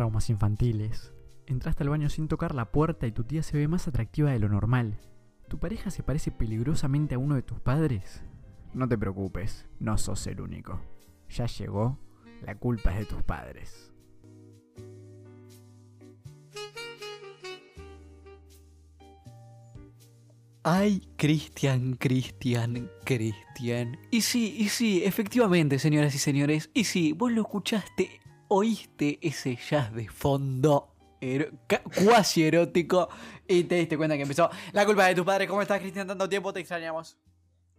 traumas infantiles. Entraste al baño sin tocar la puerta y tu tía se ve más atractiva de lo normal. ¿Tu pareja se parece peligrosamente a uno de tus padres? No te preocupes, no sos el único. Ya llegó, la culpa es de tus padres. Ay, Cristian, Cristian, Cristian. Y sí, y sí, efectivamente, señoras y señores. Y sí, vos lo escuchaste, oíste ese jazz de fondo ca- cuasi erótico y te diste cuenta que empezó la culpa de tus padres. ¿Cómo estás, Cristian? Tanto tiempo te extrañamos.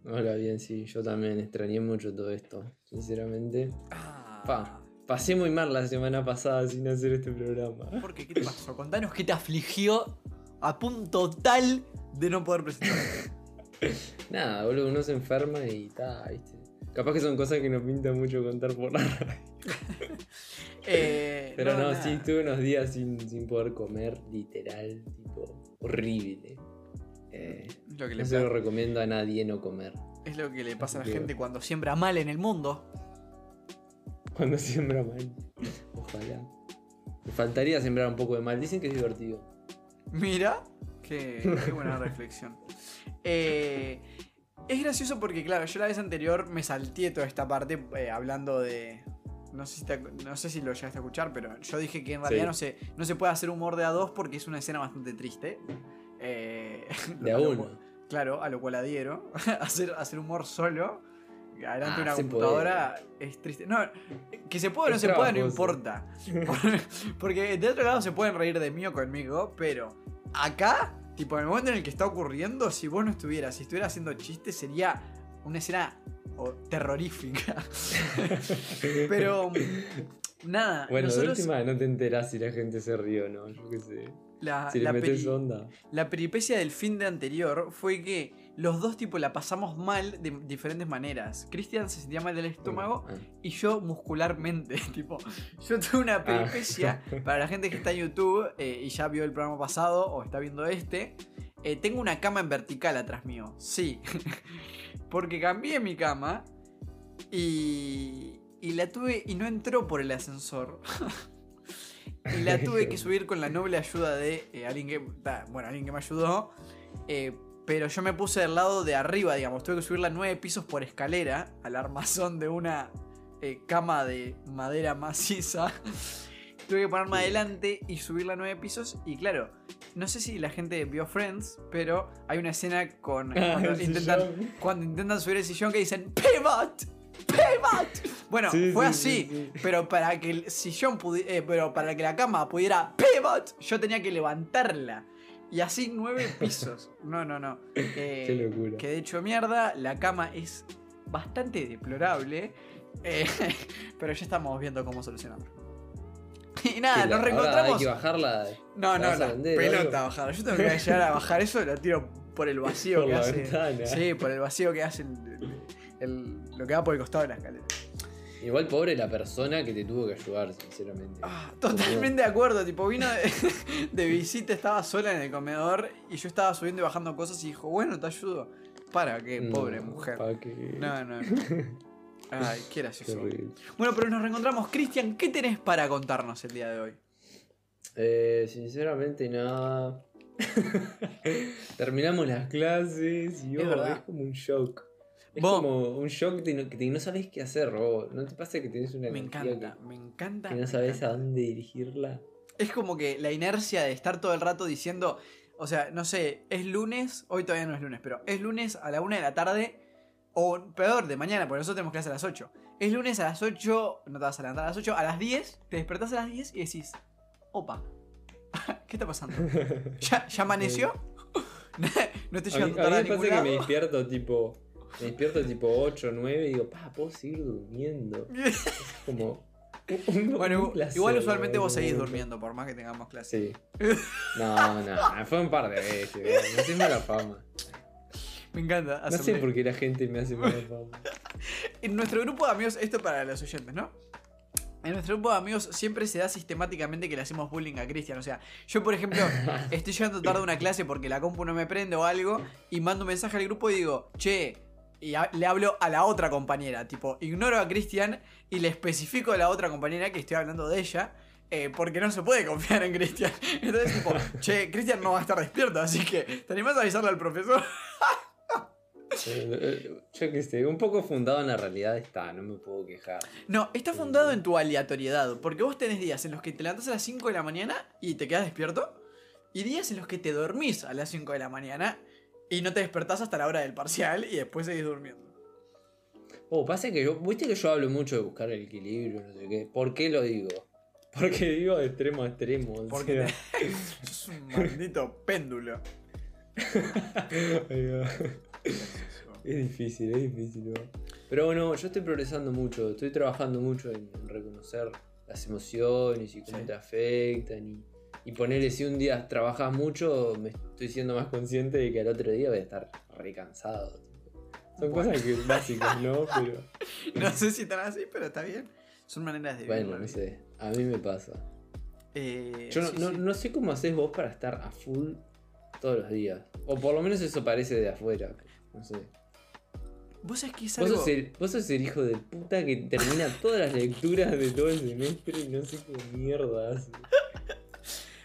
Hola, bien, sí, yo también extrañé mucho todo esto, sinceramente. Ah, Pa, pasé muy mal la semana pasada sin hacer este programa. ¿Por qué? ¿Qué te pasó? Contanos qué te afligió a punto tal de no poder presentar. Nada, boludo, uno se enferma y ta, viste. Capaz que son cosas que nos pinta mucho contar por la radio. Eh, Pero no, nada. sí, tuve unos días sin, sin poder comer, literal, tipo, horrible. Eh, Lo que le no se lo recomiendo a nadie no comer. Es lo que le pasa a la que- gente cuando siembra mal en el mundo. Cuando siembra mal. Ojalá. Me faltaría sembrar un poco de mal. Dicen que es divertido. Mira, qué, qué buena reflexión. Eh, es gracioso porque, claro, yo la vez anterior me salté toda esta parte eh, hablando de. No sé, si te- no sé si lo llegaste a escuchar, pero yo dije que en realidad Sí. no, se, no se puede hacer humor de a dos porque es una escena bastante triste. Eh, De a uno. Claro, a lo cual adhiero. hacer, hacer humor solo, adelante Ah, una computadora, es triste. No, que se puede o no se puede, no importa. Por- Porque de otro lado se pueden reír de mí o conmigo, pero acá, tipo, en el momento en el que está ocurriendo, si vos no estuvieras, si estuviera haciendo chistes, sería una escena terrorífica. pero, nada, Bueno, nosotros. de última no te enterás si la gente se ríe o no, yo qué sé. la, Si la metes onda. La peripecia del fin de anterior fue que los dos tipo la pasamos mal de diferentes maneras. Cristian se sentía mal del estómago Ah. y yo muscularmente. tipo, yo tuve una peripecia para la gente que está en YouTube eh, y ya vio el programa pasado o está viendo este. eh, tengo una cama en vertical atrás mío. Sí. Porque cambié mi cama y, y la tuve y no entró por el ascensor. y la tuve que subir con la noble ayuda de eh, alguien que. Bueno, alguien que me ayudó. eh, pero yo me puse del lado de arriba, digamos. Tuve que subirla nueve pisos por escalera al armazón de una eh, cama de madera maciza. tuve que ponerme adelante y subirla nueve pisos. Y claro, no sé si la gente vio Friends, pero hay una escena con. Cuando, El intentan, sillón. cuando intentan subir el sillón que dicen ¡Pivot! ¡Pivot! Bueno, Sí, fue sí, así. sí, sí. Pero para que el sillón pudiera. pero para que la cama pudiera pivot, yo tenía que levantarla. Y así nueve pisos. No, no, no. Eh, Qué locura. Que de hecho, mierda, la cama es bastante deplorable. eh, pero ya estamos viendo cómo solucionarlo. Y nada, ¿Qué, nos la- ahora reencontramos. Hay que bajarla. No, ¿La no, la vender pelota bajar. Yo tengo que llegar a bajar eso, lo tiro por el vacío Por que hace. ventana. Sí, por el vacío que hace el- el- lo que va por el costado de la escalera. Igual pobre la persona que te tuvo que ayudar, sinceramente. Ah, totalmente de acuerdo, tipo, vino de, de visita, estaba sola en el comedor y yo estaba subiendo y bajando cosas y dijo, bueno, te ayudo. Para qué, No, pobre mujer. pa' qué. No, no. Ay, qué gracioso. Bueno, pero nos reencontramos. Cristian, ¿qué tenés para contarnos el día de hoy? Eh, sinceramente nada. Terminamos las clases y Es oh, verdad. es como un shock. Es Vos- como un shock de no, que no sabes qué hacer, Robo. ¿No te pasa que tenés una Me encanta, me encanta. que, que me no sabes encanta. a dónde dirigirla? Es como que la inercia de estar todo el rato diciendo, o sea, no sé, es lunes, hoy todavía no es lunes, pero es lunes a la una de la tarde, o peor, de mañana, porque nosotros tenemos clase a las 8. Es lunes a las 8, no te vas a levantar a las 8, a las 10, te despertás a las 10 y decís, opa, ¿qué está pasando? ¿Ya, ya amaneció? no estoy A mí, llegando a mí a me ningún pasa que me despierto tipo. Me despierto tipo 8 o 9 y digo, pa, puedo seguir durmiendo. Es como. un- Bueno, un placer, igual usualmente vos seguís durmiendo, por más que tengamos clase. Sí. No, no, fue un par de veces. Me hace mala fama. Me encanta. No sé por qué la gente me hace mala fama. En nuestro grupo de amigos, esto para los oyentes, ¿no? En nuestro grupo de amigos siempre se da sistemáticamente que le hacemos bullying a Cristian. O sea, yo por ejemplo estoy llegando tarde a una clase porque la compu no me prende o algo y mando un mensaje al grupo y digo, che, y a- le hablo a la otra compañera. Tipo, ignoro a Cristian y le especifico a la otra compañera que estoy hablando de ella. eh, porque no se puede confiar en Cristian. Entonces, tipo, che, Cristian no va a estar despierto, así que te animás a avisarle al profesor. Eh, Yo qué sé, un poco fundado en la realidad está, no me puedo quejar. No, está fundado en tu aleatoriedad, porque vos tenés días en los que te levantás a las 5 de la mañana y te quedas despierto, y días en los que te dormís a las 5 de la mañana y no te despertás hasta la hora del parcial y después seguís durmiendo. Oh, pasa que yo, viste que yo hablo mucho de buscar el equilibrio, no sé qué. ¿Por qué lo digo? Porque digo de extremo a extremo. o Porque sea. sos un maldito péndulo. Es difícil, es difícil. ¿no? Pero bueno, yo estoy progresando mucho, estoy trabajando mucho en reconocer las emociones y cómo Sí. te afectan y, y ponerle si un día trabajas mucho, me estoy siendo más consciente de que al otro día voy a estar recansado. Son Bueno. cosas que básicas, ¿no? Pero No sé si tan así, pero está bien. Son maneras de bueno, no sé, a mí me pasa. Eh, Yo no, sí, no- sí. no sé cómo haces vos para estar a full todos los días. O por lo menos eso parece de afuera. No sé. Vos sabés que es Vos algo. sos, el, vos sos el hijo de puta que termina todas las lecturas de todo el semestre y no sé qué mierda hace.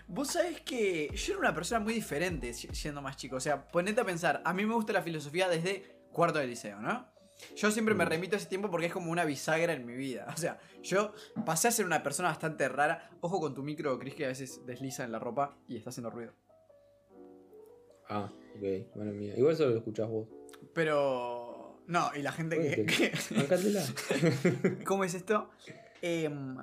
Vos sabés que yo era una persona muy diferente si- siendo más chico. O sea, ponete a pensar, a mí me gusta la filosofía desde cuarto de liceo, ¿no? Yo siempre me Mm. remito a ese tiempo porque es como una bisagra en mi vida. O sea, yo pasé a ser una persona bastante rara. Ojo con tu micro, Chris, que a veces desliza en la ropa y está haciendo ruido. Ah, ok, bueno mía. Igual solo lo escuchás vos. Pero. No, y la gente que. Oíste. que- Bancátela. ¿Cómo es esto? Em,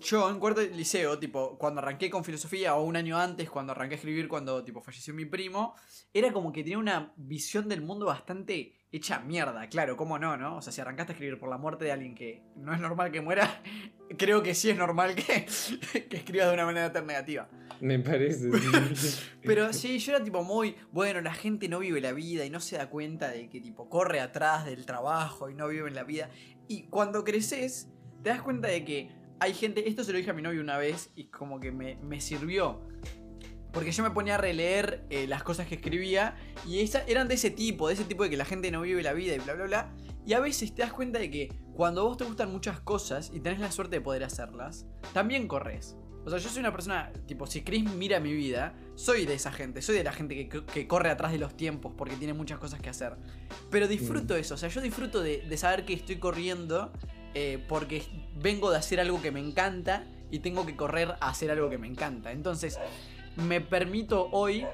yo en cuarto de liceo, tipo, cuando arranqué con filosofía o un año antes, cuando arranqué a escribir, cuando tipo falleció mi primo, era como que tenía una visión del mundo bastante hecha mierda. Claro, ¿cómo no, no? O sea, si arrancaste a escribir por la muerte de alguien que no es normal que muera, creo que sí es normal que, que escribas de una manera tan negativa. Me parece. sí. Pero sí, yo era tipo muy, bueno, la gente no vive la vida y no se da cuenta de que tipo corre atrás del trabajo y no vive la vida. Y cuando creces, te das cuenta de que hay gente, esto se lo dije a mi novio una vez y como que me, me sirvió. Porque yo me ponía a releer eh, las cosas que escribía y esa, eran de ese tipo, de ese tipo de que la gente no vive la vida y bla, bla, bla. Y a veces te das cuenta de que cuando vos te gustan muchas cosas y tenés la suerte de poder hacerlas, también corres. O sea, yo soy una persona, tipo, si Chris mira mi vida, soy de esa gente, soy de la gente que, que corre atrás de los tiempos porque tiene muchas cosas que hacer. Pero disfruto eso, o sea, yo disfruto de, de saber que estoy corriendo eh, porque vengo de hacer algo que me encanta y tengo que correr a hacer algo que me encanta. Entonces, me permito hoy.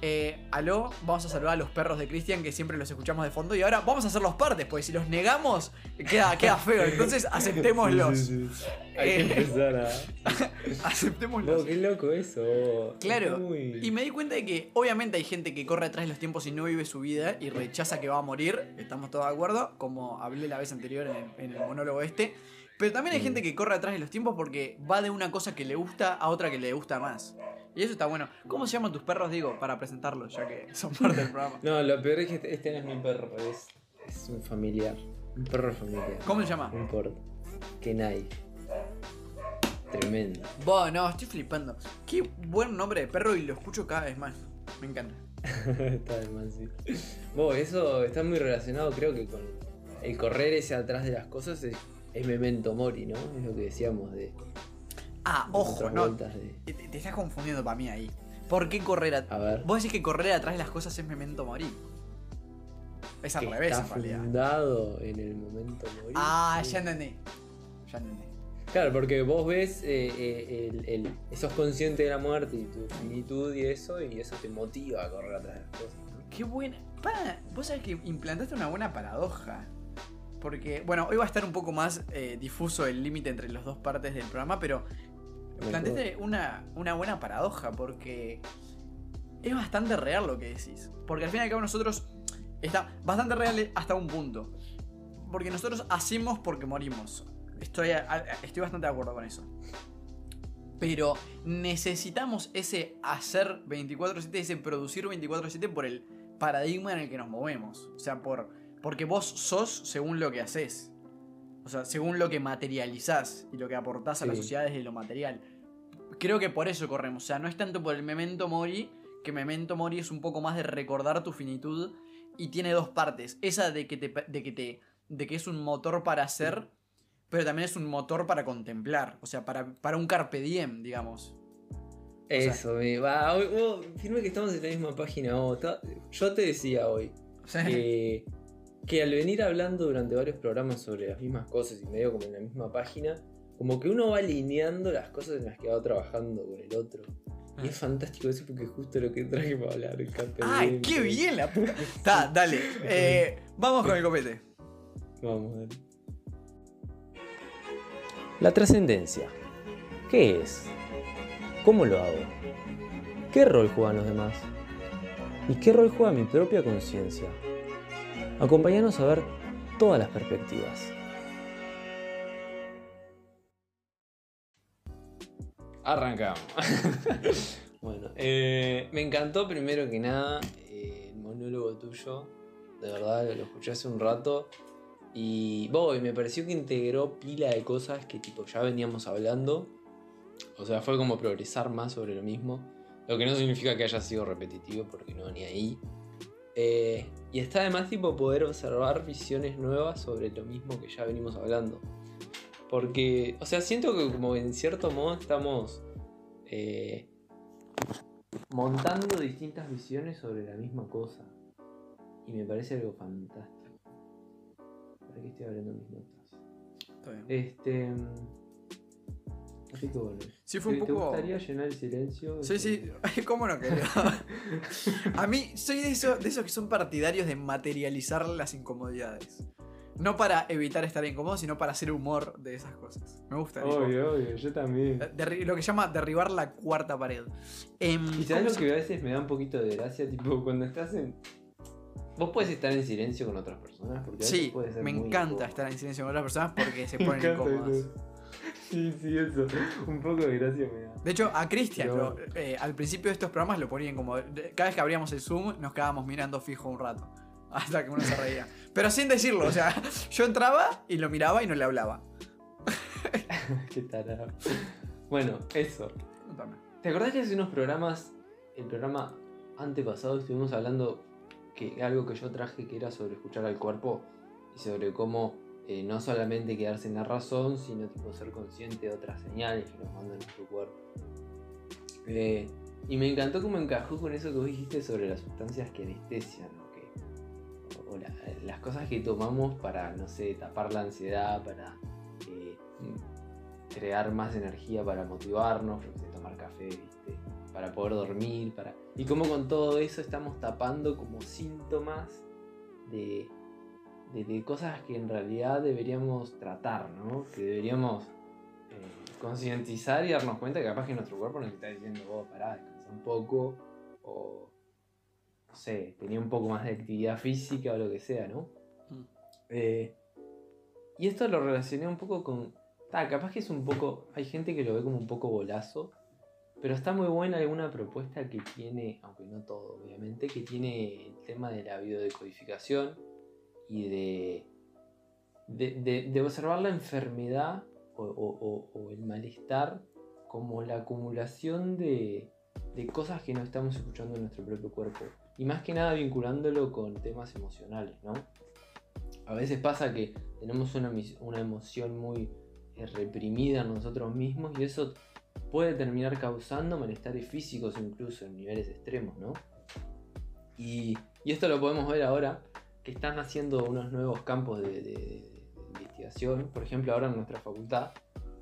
Eh, aló, vamos a saludar a los perros de Cristian que siempre los escuchamos de fondo y ahora vamos a hacer los partes, porque si los negamos queda, queda feo, entonces aceptémoslos. Sí, sí, sí. Hay que Eh. empezar a. Aceptémoslos. No, qué loco eso. Claro, Y me di cuenta de que obviamente hay gente que corre atrás de los tiempos y no vive su vida y rechaza que va a morir, estamos todos de acuerdo, como hablé la vez anterior en el, en el monólogo este. Pero también hay gente que corre atrás de los tiempos porque va de una cosa que le gusta a otra que le gusta más. Y eso está bueno. ¿Cómo se llaman tus perros, digo, para presentarlos, ya que son parte del programa? No, lo peor es que este, este no es mi perro, es, es un familiar. Un perro familiar. ¿Cómo se llama? No importa. Kenai. Tremendo. Buah, no, estoy flipando. Qué buen nombre de perro y lo escucho cada vez más. Me encanta. está de más, sí. Bueno, eso está muy relacionado, creo que con el correr ese atrás de las cosas es, es memento mori, ¿no? Es lo que decíamos de. Ah, ojo, no. de- Te, te estás confundiendo para mí ahí. ¿Por qué correr a... A ver. Vos decís que correr atrás de las cosas es memento morir. Es al que revés, está en realidad. fundado en el momento mori. Ah, Sí. ya entendí. Ya entendí. Claro, porque vos ves, eh, eh, el, el- sos consciente de la muerte y tu finitud y eso, y eso te motiva a correr atrás de las cosas. ¿no? Qué buena. Para, vos sabés que implantaste una buena paradoja. Porque, bueno, hoy va a estar un poco más eh, difuso el límite entre las dos partes del programa, pero planteaste una, una buena paradoja porque es bastante real lo que decís. Porque al fin y al cabo nosotros está bastante real hasta un punto. Porque nosotros hacemos porque morimos. Estoy, estoy bastante de acuerdo con eso. Pero necesitamos ese hacer 24/7, ese producir 24/7 por el paradigma en el que nos movemos. O sea, por, porque vos sos según lo que haces. O sea, según lo que materializás y lo que aportás a la sociedad desde lo material. Creo que por eso corremos. O sea, no es tanto por el memento mori, que memento mori es un poco más de recordar tu finitud y tiene dos partes. Esa de que te, de que te de que es un motor para hacer, pero también es un motor para contemplar. O sea, para, para un carpe diem, digamos. Eso, me va. hoy- vos, firme que estamos en la misma página. vos, ta- yo te decía hoy sea, que, que al venir hablando durante varios programas sobre las mismas cosas y medio como en la misma página, como que uno va alineando las cosas en las que va trabajando con el otro. Y es fantástico eso porque es justo lo que traje para hablar. El carpe ¡Ay, qué bien la puta! Está, dale. eh, vamos con el copete. Vamos, dale. La trascendencia. ¿Qué es? ¿Cómo lo hago? ¿Qué rol juegan los demás? ¿Y qué rol juega mi propia conciencia? Acompáñanos a ver todas las perspectivas. Arrancamos. bueno, eh, me encantó primero que nada eh, el monólogo tuyo. De verdad, lo escuché hace un rato. Y voy, me pareció que integró pila de cosas que tipo ya veníamos hablando. O sea, fue como progresar más sobre lo mismo. Lo que no significa que haya sido repetitivo, porque no, ni ahí. Eh, y está además tipo poder observar visiones nuevas sobre lo mismo que ya venimos hablando. Porque, o sea, siento que como en cierto modo estamos eh, montando distintas visiones sobre la misma cosa. Y me parece algo fantástico. ¿Para qué estoy abriendo mis notas? Está bien. Este. Así que bueno. Sí, fue un ¿Te- ¿Te poco. gustaría llenar el silencio? Sí, sí, ¿cómo no quería? A mí soy de esos que son partidarios de materializar las incomodidades. No para evitar estar incómodo, sino para hacer humor de esas cosas. Me gusta. Obvio, obvio, yo también. derri- lo que llama derribar la cuarta pared. Em, Y ¿cómo sabes lo que a veces me da un poquito de gracia, tipo cuando estás en. Vos puedes estar en silencio con otras personas, porque Sí, puede ser me encanta incómodo. estar en silencio con otras personas porque se ponen incómodas. eso. Sí, sí, eso. Un poco de gracia me da. De hecho, a Cristian, Pero- eh, al principio de estos programas lo ponían como. Cada vez que abríamos el Zoom, nos quedábamos mirando fijo un rato. Hasta que uno se reía. Pero sin decirlo, o sea, yo entraba y lo miraba y no le hablaba. Qué tarado. Bueno, eso. Contame. ¿Te acordás que hace unos programas, el programa antepasado, estuvimos hablando que algo que yo traje que era sobre escuchar al cuerpo y sobre cómo eh, no solamente quedarse en la razón, sino tipo ser consciente de otras señales que nos manda nuestro cuerpo? Eh, y me encantó cómo encajó con eso que vos dijiste sobre las sustancias que anestesian, las cosas que tomamos para, no sé, tapar la ansiedad, para eh, crear más energía para motivarnos, que sé, tomar café, para poder dormir, para... Y como con todo eso estamos tapando como síntomas de, de, de cosas que en realidad deberíamos tratar, ¿no? Que deberíamos eh, concientizar y darnos cuenta que capaz que nuestro cuerpo nos está diciendo, oh, pará, descansa un poco, o no sé, tenía un poco más de actividad física o lo que sea, ¿no? Mm. Eh, y esto lo relacioné un poco con. ta, capaz que es un poco. Hay gente que lo ve como un poco bolazo. Pero está muy buena alguna propuesta que tiene, aunque no todo, obviamente, que tiene el tema de la biodecodificación y de. de, de- de observar la enfermedad o, o- o- o el malestar como la acumulación de, de cosas que no estamos escuchando en nuestro propio cuerpo. Y más que nada vinculándolo con temas emocionales, ¿no? A veces pasa que tenemos una, una emoción muy eh, reprimida en nosotros mismos y eso puede terminar causando malestares físicos incluso en niveles extremos, ¿no? Y, y esto lo podemos ver ahora que están haciendo unos nuevos campos de, investigación. Por ejemplo, ahora en nuestra facultad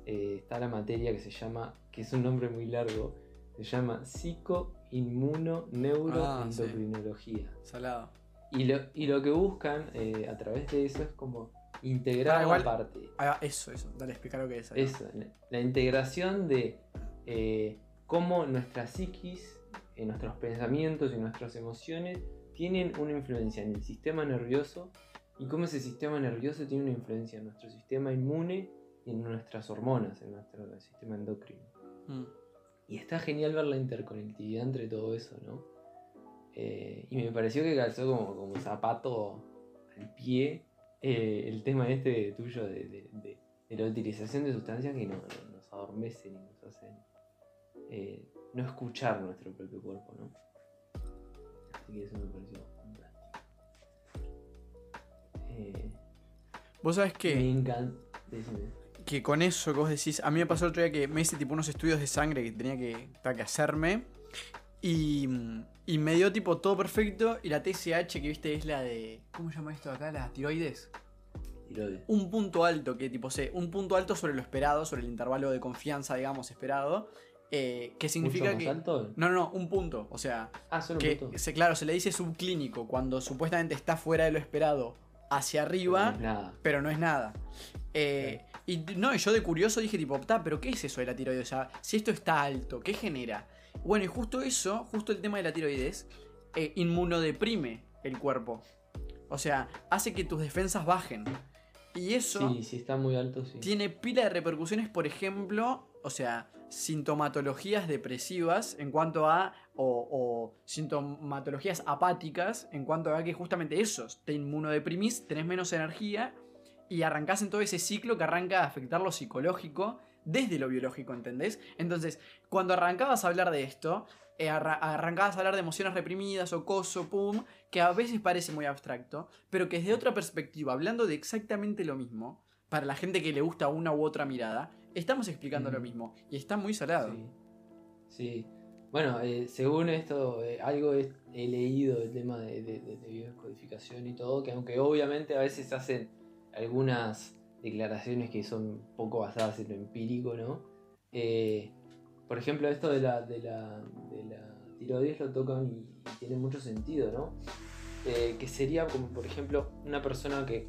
eh, está la materia que se llama, que es un nombre muy largo, se llama psico-inmuno-neuroendocrinología. Salado. Y lo, y lo que buscan eh, a través de eso es como integrar Ah, la parte. Ah, eso, eso. Dale, explica lo que es. ahí. Eso, la, la integración de eh, cómo nuestra psiquis, eh, nuestros pensamientos y nuestras emociones tienen una influencia en el sistema nervioso y cómo ese sistema nervioso tiene una influencia en nuestro sistema inmune y en nuestras hormonas, en nuestro sistema endocrino. Mm. Y está genial ver la interconectividad entre todo eso, ¿no? Eh, y me pareció que calzó como, como zapato al pie eh, el tema este tuyo de, de- de- de la utilización de sustancias que no- no- nos adormecen y nos hacen eh, no escuchar nuestro propio cuerpo, ¿no? Así que eso me pareció fantástico. Vos sabés me que. encanta. Decime. Que con eso que vos decís, a mí me pasó el otro día que me hice tipo unos estudios de sangre que tenía que, tenía que hacerme. Y, y me dio tipo todo perfecto. Y la TSH, que viste, es la de. ¿Cómo se llama esto acá? La tiroides. Tiroides. Un punto alto, que tipo sé, un punto alto sobre lo esperado, sobre el intervalo de confianza, digamos, esperado. eh, que significa ¿Mucho más que. alto? No, no, no, un punto. O sea, Ah, solo que un punto. se, claro, se le dice subclínico cuando supuestamente está fuera de lo esperado hacia arriba, No es nada. pero no es nada. Eh, y no, yo de curioso dije tipo, "Ta, pero ¿qué es eso de la tiroides? O sea, si esto está alto, ¿qué genera? Bueno, y justo eso, justo el tema de la tiroides, eh, inmunodeprime el cuerpo. O sea, hace que tus defensas bajen. Y eso Sí, si está muy alto, sí. tiene pila de repercusiones, por ejemplo, o sea, sintomatologías depresivas en cuanto a, o, o sintomatologías apáticas en cuanto a que justamente eso, te inmunodeprimís, tenés menos energía y arrancás en todo ese ciclo que arranca a afectar lo psicológico desde lo biológico, ¿entendés? Entonces, cuando arrancabas a hablar de esto, eh, arra- arrancabas a hablar de emociones reprimidas o coso, pum, que a veces parece muy abstracto, pero que desde otra perspectiva, hablando de exactamente lo mismo, para la gente que le gusta una u otra mirada, estamos explicando lo mismo. Y está muy salado. Sí. Sí. Bueno, eh, según esto, eh, algo he, he leído del tema de, de, de- de biodescodificación y todo, que aunque obviamente a veces hacen algunas declaraciones que son poco basadas en lo empírico, ¿no? Eh, por ejemplo, esto de la, de la, de la tiroides lo tocan y, tiene mucho sentido, ¿no? Eh, que sería como, por ejemplo, una persona que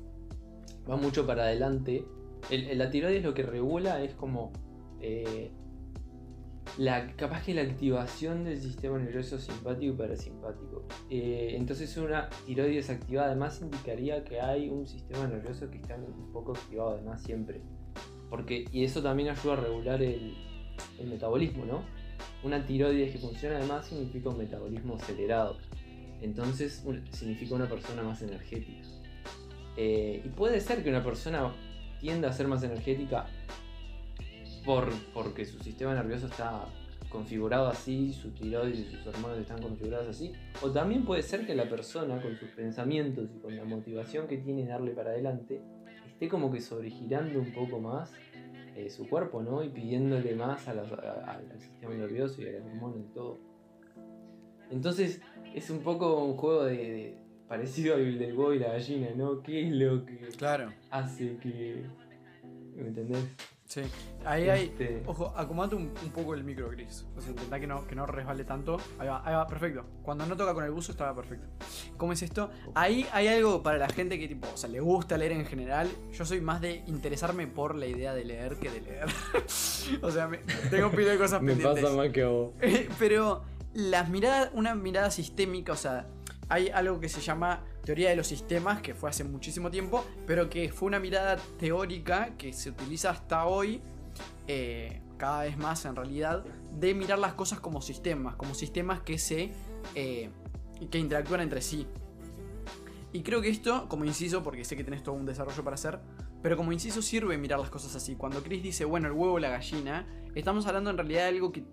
va mucho para adelante. El, el- la tiroides lo que regula es como eh, la, capaz que la activación del sistema nervioso simpático y parasimpático. Eh, entonces una tiroides activada además indicaría que hay un sistema nervioso que está un poco activado además siempre. Porque, y eso también ayuda a regular el, metabolismo, ¿no? Una tiroides que funciona además significa un metabolismo acelerado. Entonces significa una persona más energética. Eh, y puede ser que una persona tienda a ser más energética por, porque su sistema nervioso está configurado así, su tiroides y sus hormonas están configuradas así. O también puede ser que la persona, con sus pensamientos y con la motivación que tiene de darle para adelante, esté como que sobregirando un poco más eh, su cuerpo, ¿no? Y pidiéndole más a las- a- al sistema nervioso y a las hormonas y todo. Entonces, es un poco un juego de, de- parecido al del huevo y la gallina, ¿no? ¿Qué es lo que Claro, hace que. ¿Me entendés? Sí. Ahí hay. Este, Ojo, acomodate un, un poco el micro, Chris. O sea, intentá que no, que no resbale tanto. Ahí va, ahí va, perfecto. Cuando no toca con el buzo estaba perfecto. ¿Cómo es esto? Ahí hay algo para la gente que tipo, o sea, le gusta leer en general. Yo soy más de interesarme por la idea de leer que de leer. o sea, me- tengo pila de cosas me pendientes. pasa más que a vos. Pero las miradas, una mirada sistémica, o sea, hay algo que se llama teoría de los sistemas, que fue hace muchísimo tiempo, pero que fue una mirada teórica que se utiliza hasta hoy, eh, cada vez más en realidad, de mirar las cosas como sistemas, como sistemas que se. eh, que interactúan entre sí. Y creo que esto, como inciso, porque sé que tenés todo un desarrollo para hacer, pero como inciso sirve mirar las cosas así. Cuando Chris dice, bueno, el huevo la gallina, estamos hablando en realidad de algo que,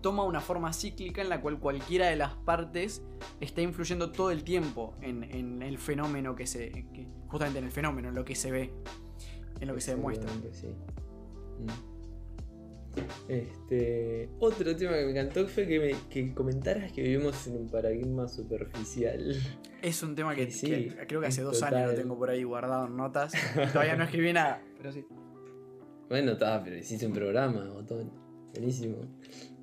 toma una forma cíclica en la cual cualquiera de las partes está influyendo todo el tiempo en, el fenómeno que se. justamente en el fenómeno, en lo que se ve, en lo que se demuestra. Sí. Mm. Este, otro tema que me encantó fue que, me, que comentaras que vivimos en un paradigma superficial. Es un tema que, Sí, que creo que hace dos total. años lo tengo por ahí guardado en notas. Todavía no escribí nada, pero sí. Bueno, está, pero hiciste un programa, botón. Buenísimo.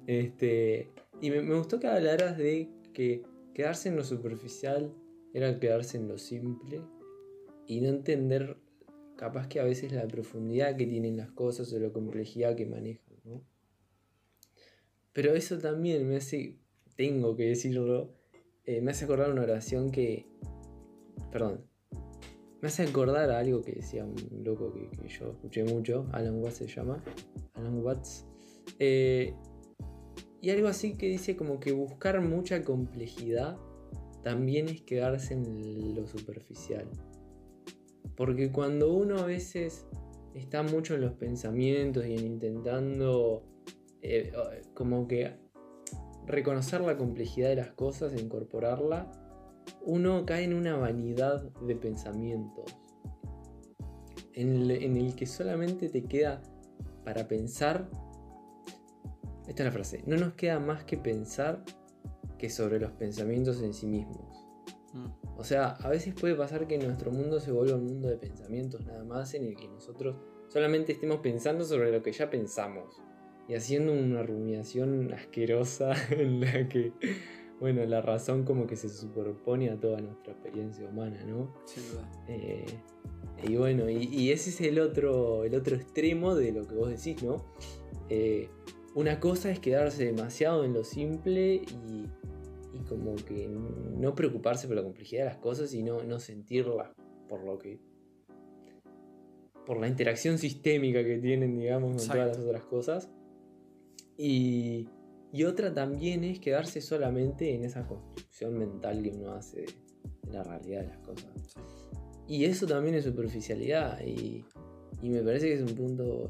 Este, y me, me gustó que hablaras de que quedarse en lo superficial era quedarse en lo simple y no entender capaz que a veces la profundidad que tienen las cosas o la complejidad que manejan, ¿no? Pero eso también me hace, tengo que decirlo, eh, me hace acordar una oración que, perdón, me hace acordar a algo que decía un loco que, que yo escuché mucho, Alan Watts se llama, Alan Watts, eh, y algo así que dice como que buscar mucha complejidad también es quedarse en lo superficial. Porque cuando uno a veces está mucho en los pensamientos y en intentando eh, como que reconocer la complejidad de las cosas e incorporarla, uno cae en una vanidad de pensamientos. en el, en el que solamente te queda para pensar. Esta es la frase. No nos queda más que pensar que sobre los pensamientos en sí mismos. O sea, a veces puede pasar que nuestro mundo se vuelva un mundo de pensamientos nada más en el que nosotros solamente estemos pensando sobre lo que ya pensamos y haciendo una rumiación asquerosa en la que, bueno, la razón como que se superpone a toda nuestra experiencia humana, ¿no? Sin duda. Eh, y bueno, y, y ese es el otro, el otro extremo de lo que vos decís, ¿no? Eh, una cosa es quedarse demasiado en lo simple y como que no preocuparse por la complejidad de las cosas y no, no sentirlas por lo que. por la interacción sistémica que tienen, digamos, con todas las otras cosas. Y, y otra también es quedarse solamente en esa construcción mental que uno hace de la realidad de las cosas. Sí. Y eso también es superficialidad y, y me parece que es un punto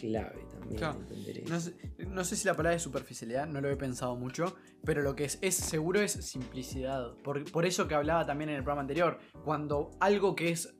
clave también Claro. entender eso. No sé, no sé si la palabra es superficialidad, no lo he pensado mucho, pero lo que es, es seguro es simplicidad. Por, por eso que hablaba también en el programa anterior, cuando algo que es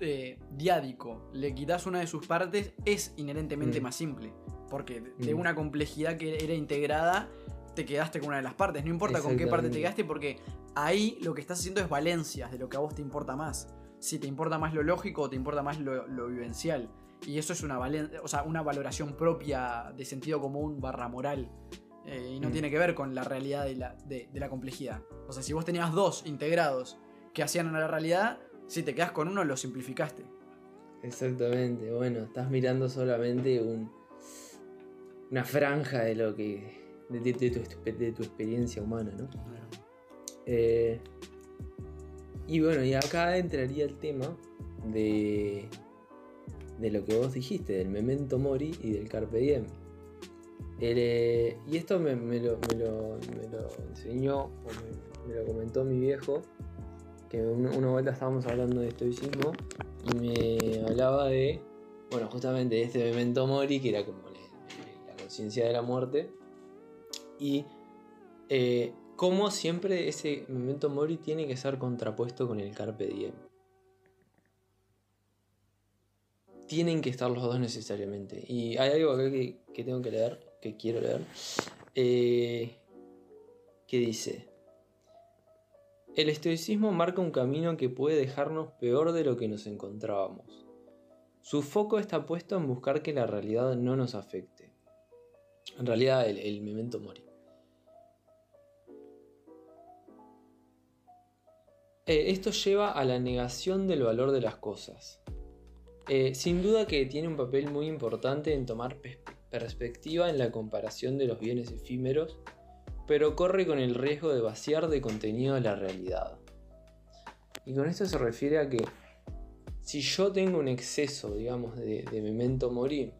eh, diádico le quitas una de sus partes, es inherentemente Mm. más simple. Porque de- Mm. una complejidad que era integrada, te quedaste con una de las partes. No importa con qué parte te quedaste, porque ahí lo que estás haciendo es valencias de lo que a vos te importa más. Si te importa más lo lógico o te importa más lo, lo vivencial. Y eso es una, o sea, una valoración propia de sentido común barra moral. Eh, y no Mm. tiene que ver con la realidad de la, de, de la complejidad. O sea, si vos tenías dos integrados que hacían a la realidad, si te quedas con uno, lo simplificaste. Exactamente, bueno, estás mirando solamente un, una franja de lo que. de, de- de tu, de tu experiencia humana, ¿no? Eh, y bueno, y acá entraría el tema de, de lo que vos dijiste, del memento mori y del carpe diem. El, eh, y esto me, lo, me lo- me lo enseñó, o me, me lo comentó mi viejo, que una, una vuelta estábamos hablando de estoicismo y me hablaba de, bueno, justamente de este memento mori, que era como la, la conciencia de la muerte, y eh, cómo siempre ese memento mori tiene que ser contrapuesto con el carpe diem. Tienen que estar los dos necesariamente. Y hay algo acá que, tengo que leer, que quiero leer, eh, que dice, el estoicismo marca un camino que puede dejarnos peor de lo que nos encontrábamos. Su foco está puesto en buscar que la realidad no nos afecte. En realidad, el, el memento mori. Eh, esto lleva a la negación del valor de las cosas. Eh, sin duda que tiene un papel muy importante en tomar pers- perspectiva en la comparación de los bienes efímeros, pero corre con el riesgo de vaciar de contenido la realidad. Y con esto se refiere a que si yo tengo un exceso, digamos, de, de memento mori,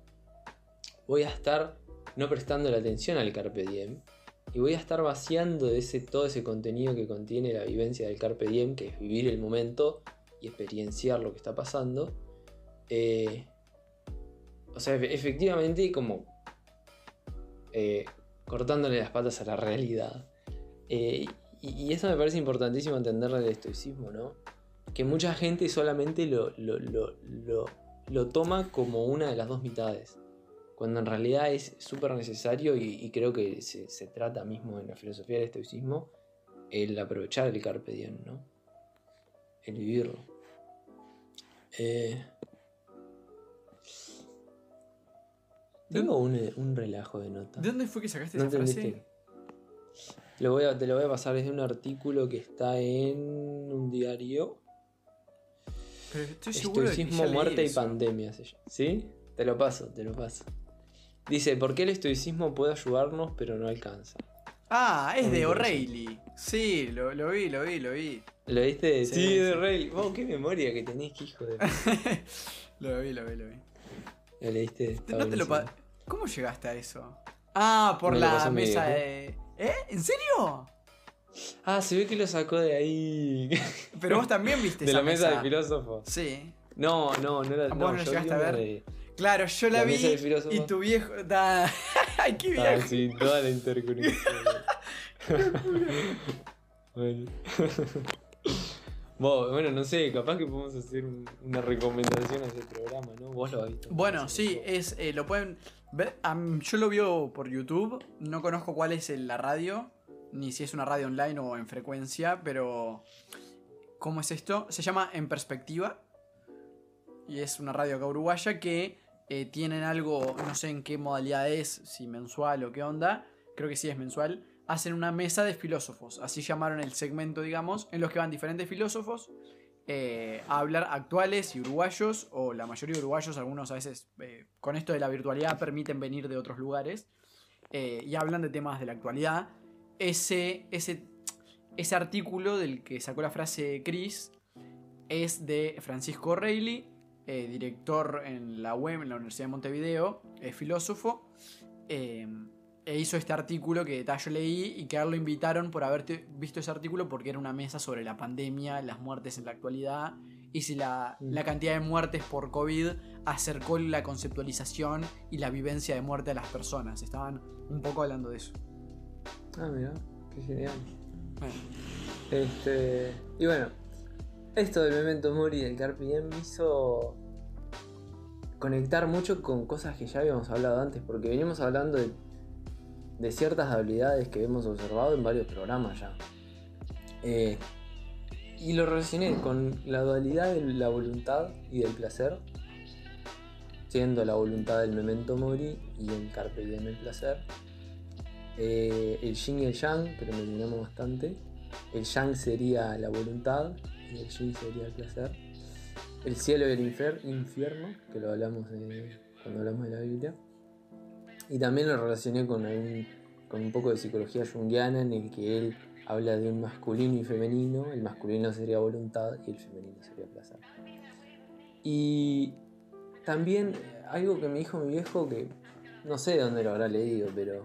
voy a estar no prestando la atención al carpe diem y voy a estar vaciando de ese, todo ese contenido que contiene la vivencia del carpe diem, que es vivir el momento y experienciar lo que está pasando. Eh, o sea, efe- efectivamente como eh, cortándole las patas a la realidad. Eh, y, eso me parece importantísimo entenderle del estoicismo, ¿no? Que mucha gente solamente lo, lo- lo- lo- toma como una de las dos mitades. Cuando en realidad es súper necesario y, y creo que se, se trata mismo en la filosofía del estoicismo el aprovechar el carpe diem, ¿no? El vivirlo. Eh, tengo un, un relajo de nota. ¿De dónde fue que sacaste ¿No esa frase? Lo voy a- te lo voy a pasar desde un artículo que está en un diario. Pero estoy seguro de que Estoicismo, ya leí muerte y pandemia. ¿Sí? Te lo paso, te lo paso. Dice, ¿por qué el estoicismo puede ayudarnos pero no alcanza? Ah, es de. O'Reilly. Sí, lo, lo vi, lo vi, lo vi. ¿Lo viste? Sí, Sí, de. Rey. Wow, qué memoria que tenés, que hijo de... lo vi, lo vi, lo vi. Lo leíste. está No te lo buenísimo. pa- ¿Cómo llegaste a eso? Ah, por Me lo la mi mesa viejo. de. ¿Eh? ¿En serio? Ah, se ve que lo sacó de ahí. Pero vos también viste de esa la mesa del filósofo. Sí. No, no, no era. ¿Vos no, no yo llegaste vi a una ver? de- Claro, yo la, La vi mesa del filósofo. y tu viejo. Da... Ay, qué Ah, viejo. sí, toda la interconexión. bueno. Bueno, no sé, capaz que podemos hacer una recomendación a ese programa, ¿no? Vos lo has visto. Bueno, sí, es, eh, lo pueden ver. yo lo veo por YouTube. No conozco cuál es la radio, ni si es una radio online o en frecuencia, pero. ¿Cómo es esto? Se llama En Perspectiva. Y es una radio acá uruguaya que eh, tienen algo, no sé en qué modalidad es, si mensual o qué onda. Creo que sí es mensual hacen una mesa de filósofos, así llamaron el segmento, digamos, en los que van diferentes filósofos eh, a hablar actuales y uruguayos, o la mayoría de uruguayos, algunos a veces eh, con esto de la virtualidad permiten venir de otros lugares, eh, y hablan de temas de la actualidad. Ese, ese, ese artículo del que sacó la frase Chris es de Francisco Reilly, director en la web en la Universidad de Montevideo, es filósofo e hizo este artículo que yo leí y que a él lo invitaron por haberte visto ese artículo porque era una mesa sobre la pandemia, las muertes en la actualidad y si la, mm. cantidad de muertes por COVID acercó la conceptualización y la vivencia de muerte a las personas. Estaban un poco hablando de eso. Ah, mira, qué genial. Este, y bueno, esto del Memento Mori del Carpe Diem me hizo conectar mucho con cosas que ya habíamos hablado antes, porque venimos hablando de de ciertas habilidades que hemos observado en varios programas ya. Eh, y lo relacioné con la dualidad de la voluntad y del placer, siendo la voluntad del memento mori y el carpe diem el placer. Eh, el yin y el yang, que lo mencionamos bastante. El yang sería la voluntad y el yin sería el placer. El cielo y el infierno, que lo hablamos cuando hablamos de la Biblia. Y también lo relacioné con, con un poco de psicología junguiana en el que él habla de un masculino y femenino. El masculino sería voluntad y el femenino sería placer. Y también algo que me dijo mi viejo que no sé dónde lo habrá leído, pero,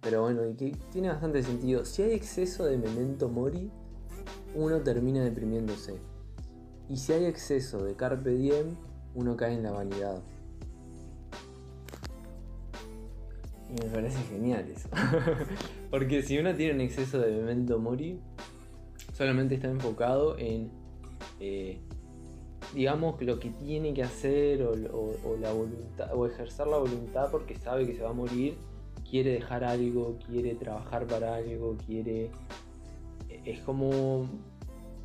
pero bueno, y que tiene bastante sentido. Si hay exceso de memento mori, uno termina deprimiéndose. Y si hay exceso de carpe diem, uno cae en la vanidad. Y me parece genial eso. Porque si uno tiene un exceso de memento mori, solamente está enfocado en, eh, digamos, lo que tiene que hacer o, la voluntad, o ejercer la voluntad porque sabe que se va a morir, quiere dejar algo, quiere trabajar para algo, quiere... Es como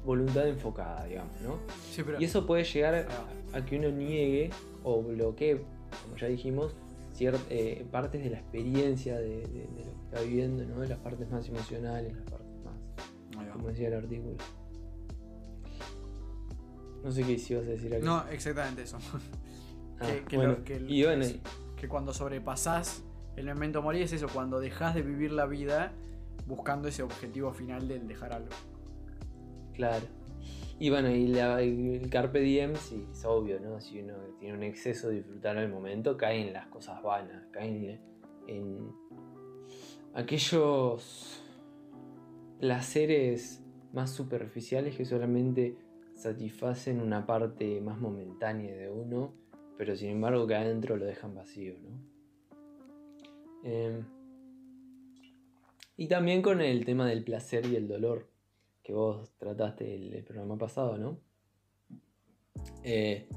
voluntad enfocada, digamos, ¿no? Y eso puede llegar a que uno niegue o bloquee, como ya dijimos, eh, partes de la experiencia de, lo que está viviendo, ¿no? las partes más emocionales, las partes más, como decía el artículo. No sé qué si ibas a decir aquí. No, exactamente eso. Ah, que, y bueno, que cuando sobrepasás el momento morir es eso, cuando dejas de vivir la vida buscando ese objetivo final del dejar algo. Claro. Y bueno, y el Carpe Diem, sí, es obvio, ¿no? Si uno tiene un exceso de disfrutar el momento, cae en las cosas vanas, cae en, aquellos placeres más superficiales que solamente satisfacen una parte más momentánea de uno, pero sin embargo que adentro lo dejan vacío, ¿no? Em, y también con el tema del placer y el dolor que vos trataste el, programa pasado, ¿no? Eh,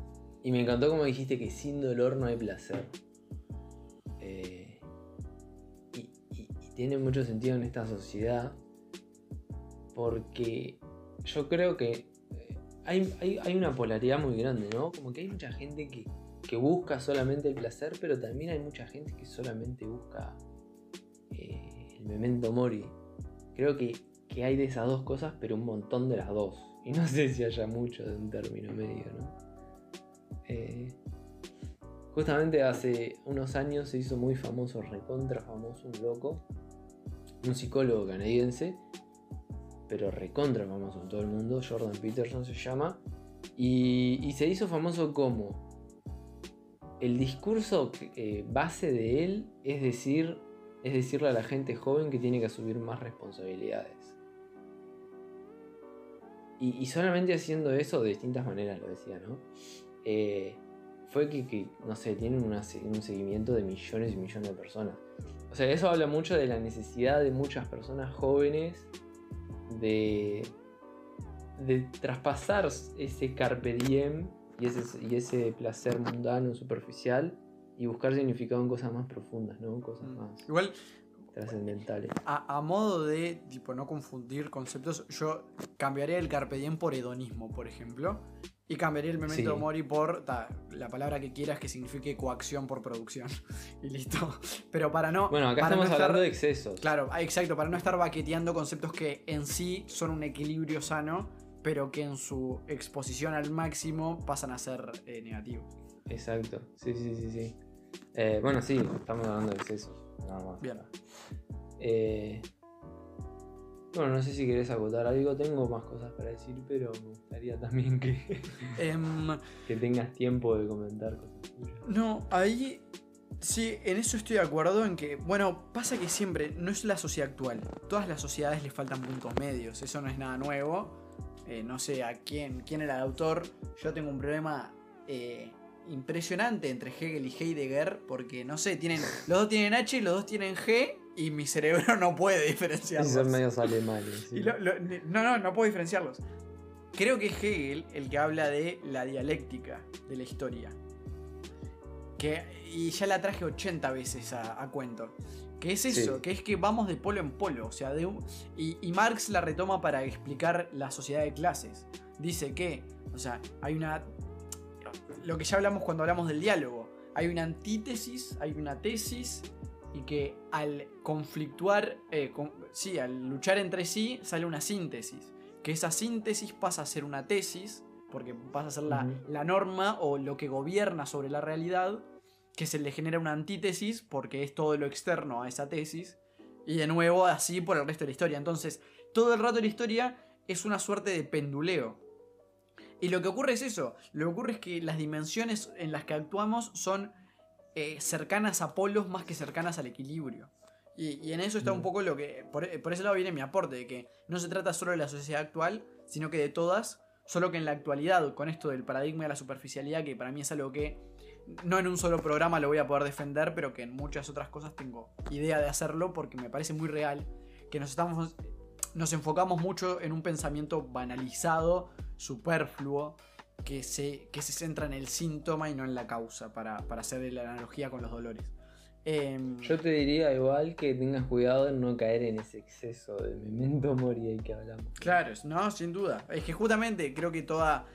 y me encantó como dijiste que sin dolor no hay placer. Eh, y, tiene mucho sentido en esta sociedad porque yo creo que eh, hay, una polaridad muy grande, ¿no? Como que hay mucha gente que, que, busca solamente el placer, pero también hay mucha gente que solamente busca el memento mori. Creo que que hay de esas dos cosas, pero un montón de las dos. Y no sé si haya mucho de un término medio, ¿no? Eh, justamente hace unos años se hizo muy famoso, recontra famoso, un loco, un psicólogo canadiense, pero recontra famoso en todo el mundo, Jordan Peterson se llama, y, se hizo famoso como el discurso eh, base de él es decir, es decirle a la gente joven que tiene que asumir más responsabilidades. Y, solamente haciendo eso, de distintas maneras lo decía, ¿no? Eh, fue que, no sé, tienen un seguimiento de millones y millones de personas. O sea, eso habla mucho de la necesidad de muchas personas jóvenes de, de traspasar ese carpe diem y ese, y ese placer mundano, superficial, y buscar significado en cosas más profundas, ¿no? Cosas Mm. más Igual, trascendentales. a, a modo de tipo no confundir conceptos, yo cambiaría el carpe diem por hedonismo, por ejemplo. Y cambiaría el memento Sí. mori por ta, la palabra que quieras que signifique coacción por producción. y listo. Pero para no. Bueno, acá no estamos estar- hablando de excesos. Claro, ah, exacto, para no estar baqueteando conceptos que en sí son un equilibrio sano, pero que en su exposición al máximo pasan a ser eh, negativos. Exacto, sí, sí, sí, sí. Eh, bueno, sí, estamos hablando de excesos, nada más. Bien. Eh, bueno, no sé si querés acotar algo, tengo más cosas para decir, pero me gustaría también que, Em, que tengas tiempo de comentar cosas tuyas. no, ahí sí, en eso estoy de acuerdo en que, bueno, pasa que siempre, no es la sociedad actual, todas las sociedades les faltan puntos medios, eso no es nada nuevo. Eh, no sé a quién, quién era el autor, yo tengo un problema eh, impresionante entre Hegel y Heidegger, porque no sé, tienen, los dos tienen H y los dos tienen G, y mi cerebro no puede diferenciarlos. Sí, son medios alemanes. sí. Y lo- lo- ni- no, no, no puedo diferenciarlos. Creo que es Hegel el que habla de la dialéctica de la historia. Que, y ya la traje 80 veces a, a cuento. Que es eso, Sí. que es que vamos de polo en polo. O sea, de un- y, y Marx la retoma para explicar la sociedad de clases. Dice que, o sea, hay una. Lo que ya hablamos cuando hablamos del diálogo. Hay una antítesis, hay una tesis, y que al conflictuar, eh, con- sí, al luchar entre sí, sale una síntesis. Que esa síntesis pasa a ser una tesis, porque pasa a ser la, la norma o lo que gobierna sobre la realidad, que se le genera una antítesis porque es todo lo externo a esa tesis, y de nuevo así por el resto de la historia. Entonces, todo el rato de la historia es una suerte de penduleo. Y lo que ocurre es eso, lo que ocurre es que las dimensiones en las que actuamos son eh, cercanas a polos más que cercanas al equilibrio. Y, y en eso está un Mm. poco lo que. Por, por ese lado viene mi aporte, de que no se trata solo de la sociedad actual, sino que de todas, solo que en la actualidad, con esto del paradigma de la superficialidad, que para mí es algo que no en un solo programa lo voy a poder defender, pero que en muchas otras cosas tengo idea de hacerlo porque me parece muy real, que nos estamos. Nos enfocamos mucho en un pensamiento banalizado, superfluo, que se, que se centra en el síntoma y no en la causa, para, para hacer la analogía con los dolores. Em, Yo te diría igual que tengas cuidado en no caer en ese exceso de memento mori que hablamos. Claro, no, sin duda. Es que justamente creo que toda.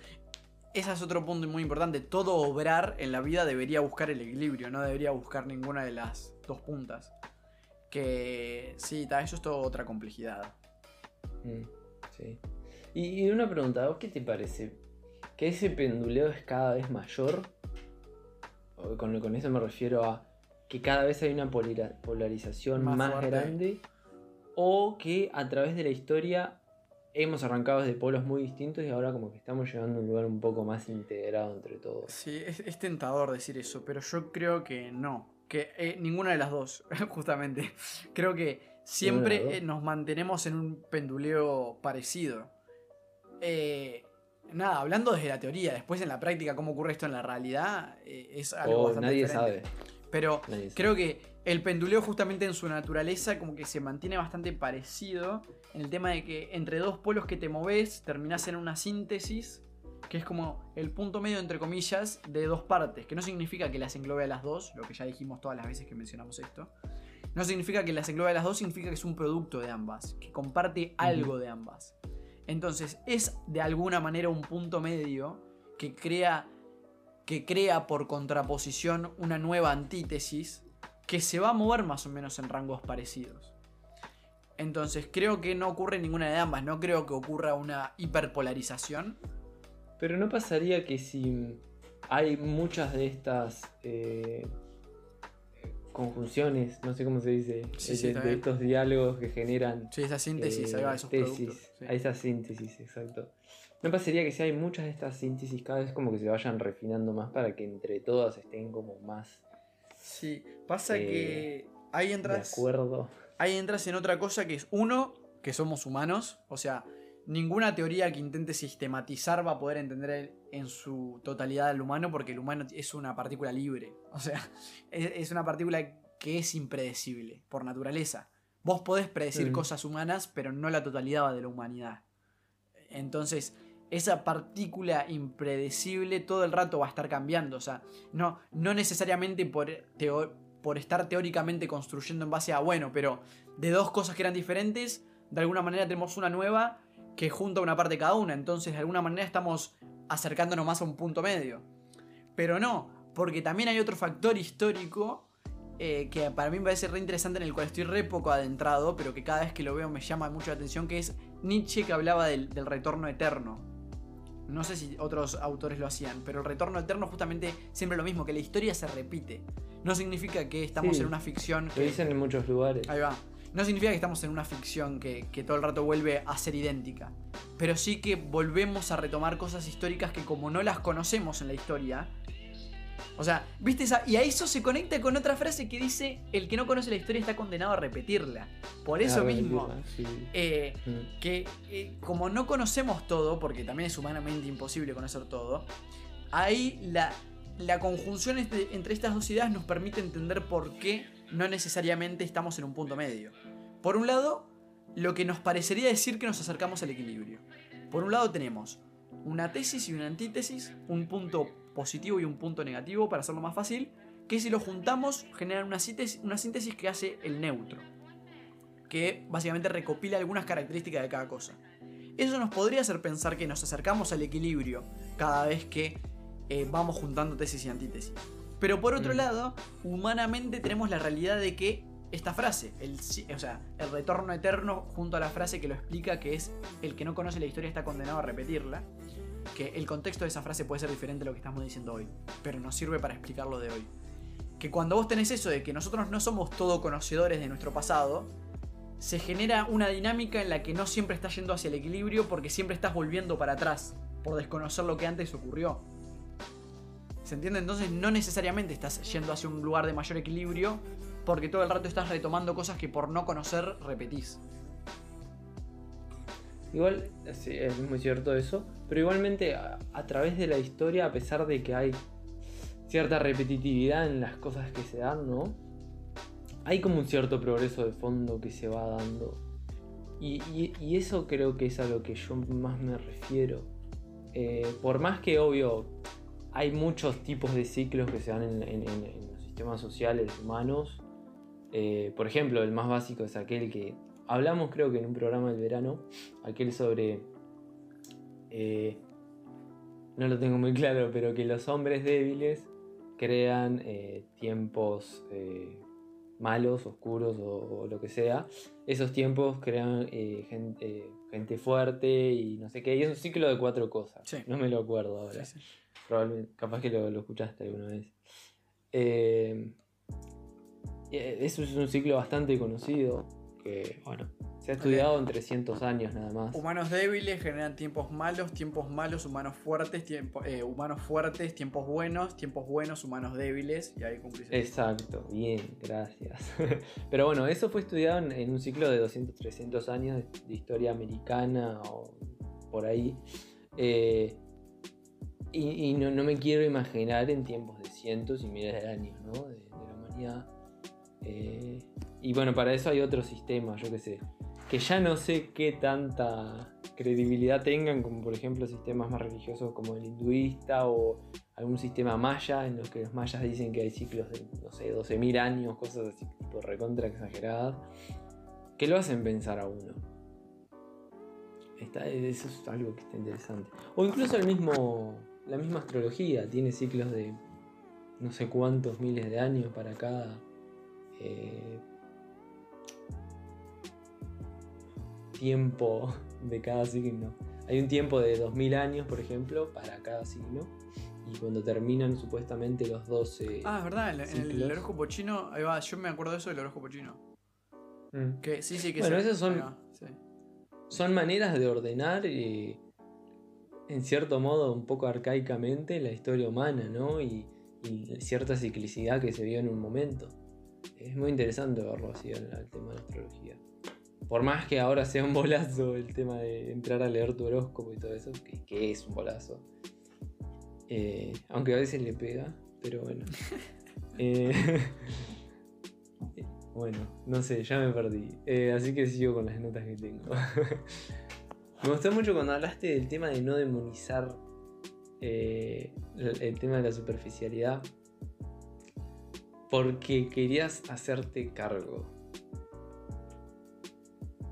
Ese es otro punto muy importante. Todo obrar en la vida debería buscar el equilibrio, no debería buscar ninguna de las dos puntas. Que sí, ta, eso es toda otra complejidad. Mm, sí. Y, y una pregunta, ¿a vos qué te parece? ¿Que ese penduleo es cada vez mayor? Con, con eso me refiero a que cada vez hay una polarización Más grande. O que a través de la historia hemos arrancado desde polos muy distintos y ahora como que estamos llegando a un lugar un poco más integrado entre todos. Sí, es, es tentador decir eso, pero yo creo que no. Que eh, ninguna de las dos, justamente. Creo que siempre eh, nos mantenemos en un penduleo parecido. Eh, nada, hablando desde la teoría, después en la práctica, cómo ocurre esto en la realidad, eh, es algo O bastante nadie diferente. sabe. Pero nadie sabe. creo que el penduleo justamente en su naturaleza como que se mantiene bastante parecido en el tema de que entre dos polos que te moves terminás en una síntesis que es como el punto medio entre comillas de dos partes, que no significa que las englobe a las dos, lo que ya dijimos todas las veces que mencionamos esto. No significa que las englobe a las dos, significa que es un producto de ambas, que comparte algo de ambas. Entonces es de alguna manera un punto medio que crea que crea por contraposición una nueva antítesis que se va a mover más o menos en rangos parecidos. Entonces creo que no ocurre ninguna de ambas, no creo que ocurra una hiperpolarización. Pero no pasaría que si hay muchas de estas eh, conjunciones, no sé cómo se dice, Sí, de, sí, de estos diálogos que generan Sí, esa síntesis, eh, ahí va, esos tesis, productos. sí. a esa síntesis, exacto. ¿No pasaría que si hay muchas de estas síntesis cada vez como que se vayan refinando más para que entre todas estén como más Sí, pasa eh, que ahí de entras, acuerdo? ahí entras en otra cosa que es uno, que somos humanos, o sea, ninguna teoría que intente sistematizar va a poder entender el- en su totalidad al humano porque el humano es una partícula libre, o sea, es, una partícula que es impredecible por naturaleza. Vos podés predecir cosas humanas, pero no la totalidad de la humanidad. Entonces, esa partícula impredecible todo el rato va a estar cambiando. O sea, no, no necesariamente por, por estar teóricamente construyendo en base a, bueno, pero de dos cosas que eran diferentes, de alguna manera tenemos una nueva que junta una parte cada una. Entonces, de alguna manera estamos acercándonos más a un punto medio. Pero no, porque también hay otro factor histórico eh, que para mí me parece re interesante, en el cual estoy re poco adentrado, pero que cada vez que lo veo me llama mucho la atención, que es Nietzsche que hablaba del, del retorno eterno. No sé si otros autores lo hacían, pero el retorno eterno justamente siempre lo mismo, que la historia se repite. No significa que estamos Sí. en una ficción Lo que... dicen en muchos lugares. Ahí va. No significa que estamos en una ficción que, que todo el rato vuelve a ser idéntica. Pero sí que volvemos a retomar cosas históricas que como no las conocemos en la historia. O sea, ¿viste esa? Y a eso se conecta con otra frase que dice, el que no conoce la historia está condenado a repetirla. Por eso mismo. sí. eh, Mm. que eh, como no conocemos todo, porque también es humanamente imposible conocer todo, ahí la, la conjunción entre estas dos ideas nos permite entender por qué no necesariamente estamos en un punto medio. Por un lado, lo que nos parecería decir que nos acercamos al equilibrio. Por un lado tenemos una tesis y una antítesis, un punto positivo y un punto negativo, para hacerlo más fácil, que si lo juntamos generan una síntesis, una síntesis que hace el neutro que básicamente recopila algunas características de cada cosa. Eso nos podría hacer pensar que nos acercamos al equilibrio cada vez que eh, vamos juntando tesis y antítesis. Pero por otro Mm. lado, humanamente tenemos la realidad de que esta frase, el, o sea, el retorno eterno junto a la frase que lo explica, que es el que no conoce la historia está condenado a repetirla, que el contexto de esa frase puede ser diferente a lo que estamos diciendo hoy, pero nos sirve para explicar lo de hoy. Que cuando vos tenés eso de que nosotros no somos todo conocedores de nuestro pasado, se genera una dinámica en la que no siempre estás yendo hacia el equilibrio porque siempre estás volviendo para atrás por desconocer lo que antes ocurrió. ¿Se entiende? Entonces no necesariamente estás yendo hacia un lugar de mayor equilibrio porque todo el rato estás retomando cosas que por no conocer repetís. Igual, sí, es muy cierto eso, pero igualmente a, través de la historia, a pesar de que hay cierta repetitividad en las cosas que se dan, ¿no? Hay como un cierto progreso de fondo que se va dando. Y, eso creo que es a lo que yo más me refiero. Eh, por más que obvio hay muchos tipos de ciclos que se dan en los sistemas sociales humanos. Eh, por ejemplo, el más básico es aquel que hablamos creo que en un programa del verano, aquel sobre... eh, no lo tengo muy claro, pero que los hombres débiles crean eh, tiempos eh, malos, oscuros o, o lo que sea. Esos tiempos crean eh, gen- eh, gente, fuerte y no sé qué. Y es un ciclo de cuatro cosas. Sí. No me lo acuerdo ahora. Sí, sí. Probablemente, capaz que lo, lo escuchaste alguna vez. Eh, eso es un ciclo bastante conocido. Que, bueno, se ha estudiado en 300 años nada más. Humanos débiles generan tiempos malos, tiempos malos, humanos fuertes, tiempo- eh, humanos fuertes, tiempos buenos, tiempos buenos, humanos débiles y ahí cumplís el- Exacto, bien, gracias. Pero bueno, eso fue estudiado en, en un ciclo de 200, 300 años de, de historia americana o por ahí. Eh, y y no, no me quiero imaginar en tiempos de cientos y miles de años, ¿no? De, de la humanidad. Eh, y bueno, para eso hay otros sistemas, yo qué sé, que ya no sé qué tanta credibilidad tengan, como por ejemplo sistemas más religiosos como el hinduista o algún sistema maya, en los que los mayas dicen que hay ciclos de, no sé, 12.000 años, cosas así, tipo recontra exageradas, que lo hacen pensar a uno. Está- eso es algo que está interesante. O incluso el mismo, la misma astrología tiene ciclos de no sé cuántos miles de años para cada eh, tiempo de cada signo. Hay un tiempo de 2000 años, por ejemplo, para cada signo. Y cuando terminan supuestamente los 12... Ah, es verdad, en, en el Ciclos. horóscopo chino, ahí va, yo me acuerdo de eso del horóscopo chino. Mm. Que sí, sí, que Bueno, esos son- va, sí. son maneras de ordenar eh, en cierto modo un poco arcaicamente la historia humana, ¿no? Y, y cierta ciclicidad que se vio en un momento. Es muy interesante verlo así el, el tema de la astrología. Por más que ahora sea un bolazo el tema de entrar a leer tu horóscopo y todo eso, que, que es un bolazo. Eh, aunque a veces le pega, pero bueno. Eh, bueno, no sé, ya me perdí. Eh, así que sigo con las notas que tengo. Me gustó mucho cuando hablaste del tema de no demonizar el, el tema de la superficialidad. Porque querías hacerte cargo.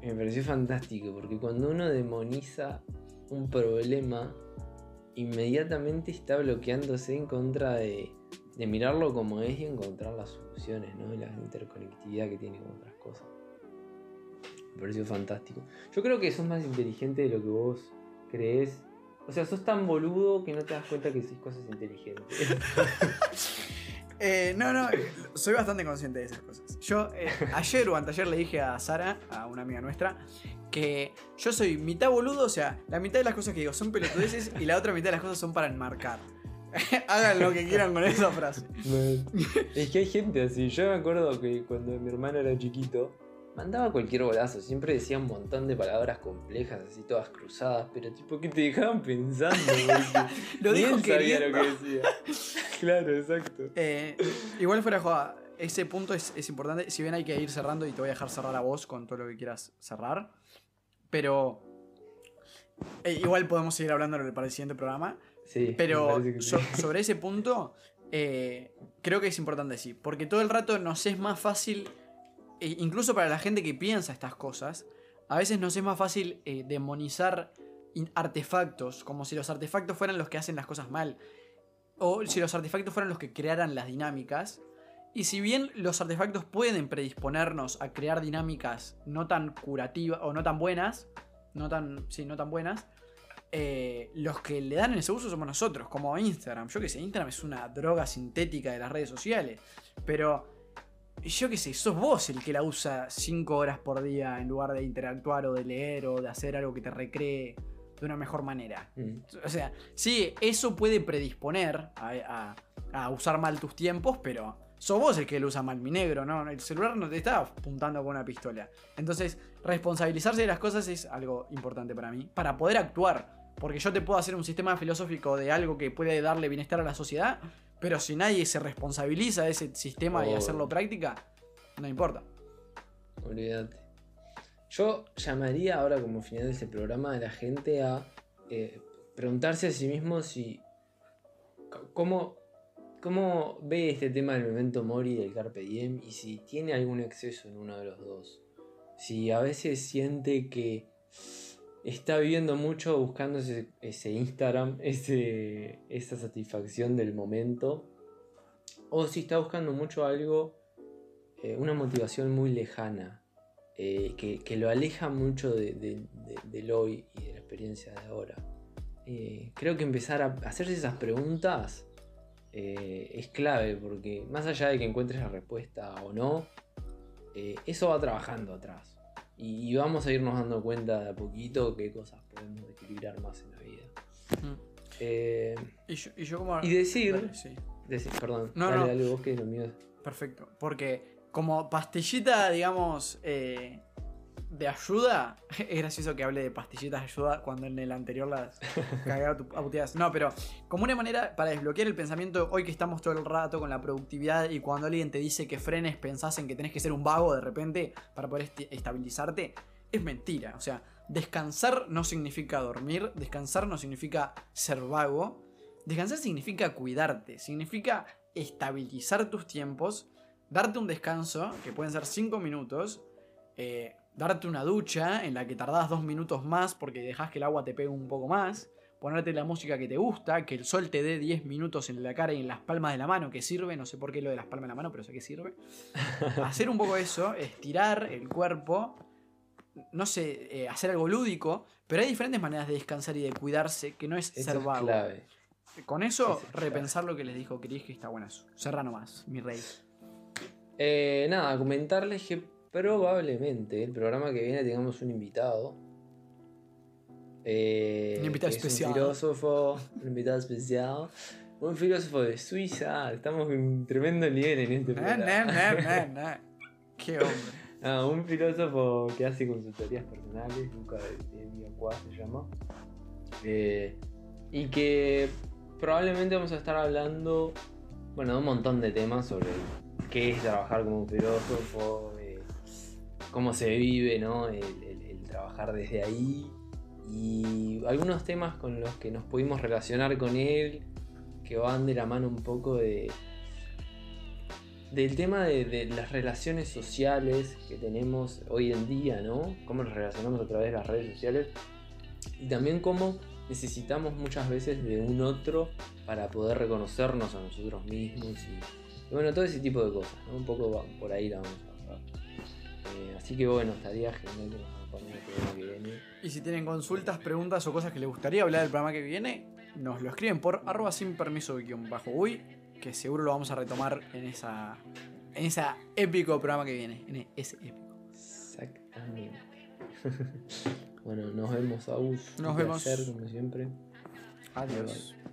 Me pareció fantástico, porque cuando uno demoniza un problema, inmediatamente está bloqueándose en contra de, mirarlo como es y encontrar las soluciones, ¿no? La interconectividad que tiene con otras cosas. Me pareció fantástico. Yo creo que sos más inteligente de lo que vos crees. O sea, sos tan boludo que no te das cuenta que haces cosas inteligentes. Eh, no, no, soy bastante consciente de esas cosas. Yo eh, ayer o anteayer le dije a Sara, a una amiga nuestra, que yo soy mitad boludo, o sea, la mitad de las cosas que digo son pelotudeces y la otra mitad de las cosas son para enmarcar. Hagan lo que quieran con esa frase. es que hay gente así. Yo me acuerdo que cuando mi hermano era chiquito, mandaba cualquier bolazo. Siempre decía un montón de palabras complejas, así todas cruzadas, pero tipo que te dejaban pensando. Lo dijo sabía lo que decía. claro, exacto. Eh, igual fuera joda, ese punto es, es importante. Si bien hay que ir cerrando y te voy a dejar cerrar a vos con todo lo que quieras cerrar. Pero eh, igual podemos seguir hablando para el siguiente programa. Sí, Pero que sí. so- sobre ese punto, eh, creo que es importante decir. Porque todo el rato nos es más fácil, e incluso para la gente que piensa estas cosas, a veces nos es más fácil eh, demonizar artefactos, como si los artefactos fueran los que hacen las cosas mal. O si los artefactos fueran los que crearan las dinámicas. Y si bien los artefactos pueden predisponernos a crear dinámicas no tan curativas o no tan buenas, no tan, sí, no tan buenas, eh, los que le dan ese uso somos nosotros, como Instagram. Yo que sé, Instagram es una droga sintética de las redes sociales. Pero yo que sé, sos vos el que la usa 5 horas por día en lugar de interactuar o de leer o de hacer algo que te recree de una mejor manera. Mm. O sea, sí, eso puede predisponer a, a- a usar mal tus tiempos, pero sos vos el que lo usa mal, mi negro, ¿no? El celular no te está apuntando con una pistola. Entonces, responsabilizarse de las cosas es algo importante para mí, para poder actuar. Porque yo te puedo hacer un sistema filosófico de algo que puede darle bienestar a la sociedad, pero si nadie se responsabiliza de ese sistema y Obvio. hacerlo práctica, no importa. Olvídate. Yo llamaría ahora como final de este programa a la gente a eh, preguntarse a sí mismo si. ¿Cómo, ¿Cómo ve este tema del memento mori del Carpe Diem y si tiene algún exceso en uno de los dos? Si a veces siente que está viviendo mucho buscando ese, Instagram, ese, esa satisfacción del momento, o si está buscando mucho algo, eh, una motivación muy lejana, eh, que, que lo aleja mucho de- de- de- del hoy y de la experiencia de ahora. Eh, creo que empezar a hacerse esas preguntas es clave, porque más allá de que encuentres la respuesta o no, eso va trabajando atrás. Y, y vamos a irnos dando cuenta de a poquito qué cosas podemos equilibrar más en la vida. Mm. Eh, Y yo, y yo como... y decir, sí. decir- perdón, No, dale, no. dale vos que lo mío es- Perfecto. Porque como pastillita, digamos, eh, de ayuda, es gracioso que hable de pastillitas de ayuda cuando en el anterior las cagué a puteadas. No, pero como una manera para desbloquear el pensamiento, hoy que estamos todo el rato con la productividad y cuando alguien te dice que frenes, pensás en que tenés que ser un vago de repente para poder estabilizarte, es mentira. O sea, descansar no significa dormir, descansar no significa ser vago. Descansar significa cuidarte, significa estabilizar tus tiempos, darte un descanso, que pueden ser 5 minutos, eh, darte una ducha en la que tardás 2 minutos más porque dejas que el agua te pegue un poco más, ponerte la música que te gusta, que el sol te dé 10 minutos en la cara y en las palmas de la mano, que sirve, no sé por qué lo de las palmas de la mano, pero sé que sirve. Hacer un poco eso, estirar el cuerpo, no sé, eh, hacer algo lúdico, pero hay diferentes maneras de descansar y de cuidarse que no es Eso ser es vago. clave. Con eso, Ese es clave. repensar lo que les dijo Chris, que está buenazo. Cerra nomás, mi rey. Eh, nada, comentarles que probablemente el programa que viene tengamos un invitado. Eh, Un invitado es especial. Un filósofo, un invitado especial. Un filósofo de Suiza. Estamos en un tremendo nivel en este programa. Qué hombre. Ah, un filósofo que hace consultorías personales, de Villacuá se llama. Eh, y que probablemente vamos a estar hablando, bueno, de un montón de temas sobre qué es trabajar como filósofo, cómo se vive, ¿no? El, el- el trabajar desde ahí. y algunos temas con los que nos pudimos relacionar con él, que van de la mano un poco de del tema de, de las relaciones sociales que tenemos hoy en día, ¿no? Cómo nos relacionamos a través de las redes sociales y también cómo necesitamos muchas veces de un otro para poder reconocernos a nosotros mismos y, y bueno, todo ese tipo de cosas, ¿no? Un poco por ahí la vamos a. Eh, así que bueno, estaría genial que nos acompañen el programa que viene. Y si tienen consultas, preguntas o cosas que les gustaría hablar del programa que viene, nos lo escriben por arroba sin permiso guion bajo uy, que seguro lo vamos a retomar en esa en esa épico programa que viene, en ese épico. Exactamente. bueno, nos vemos, Agus. Nos Un vemos. placer, como siempre. Adiós. Bye,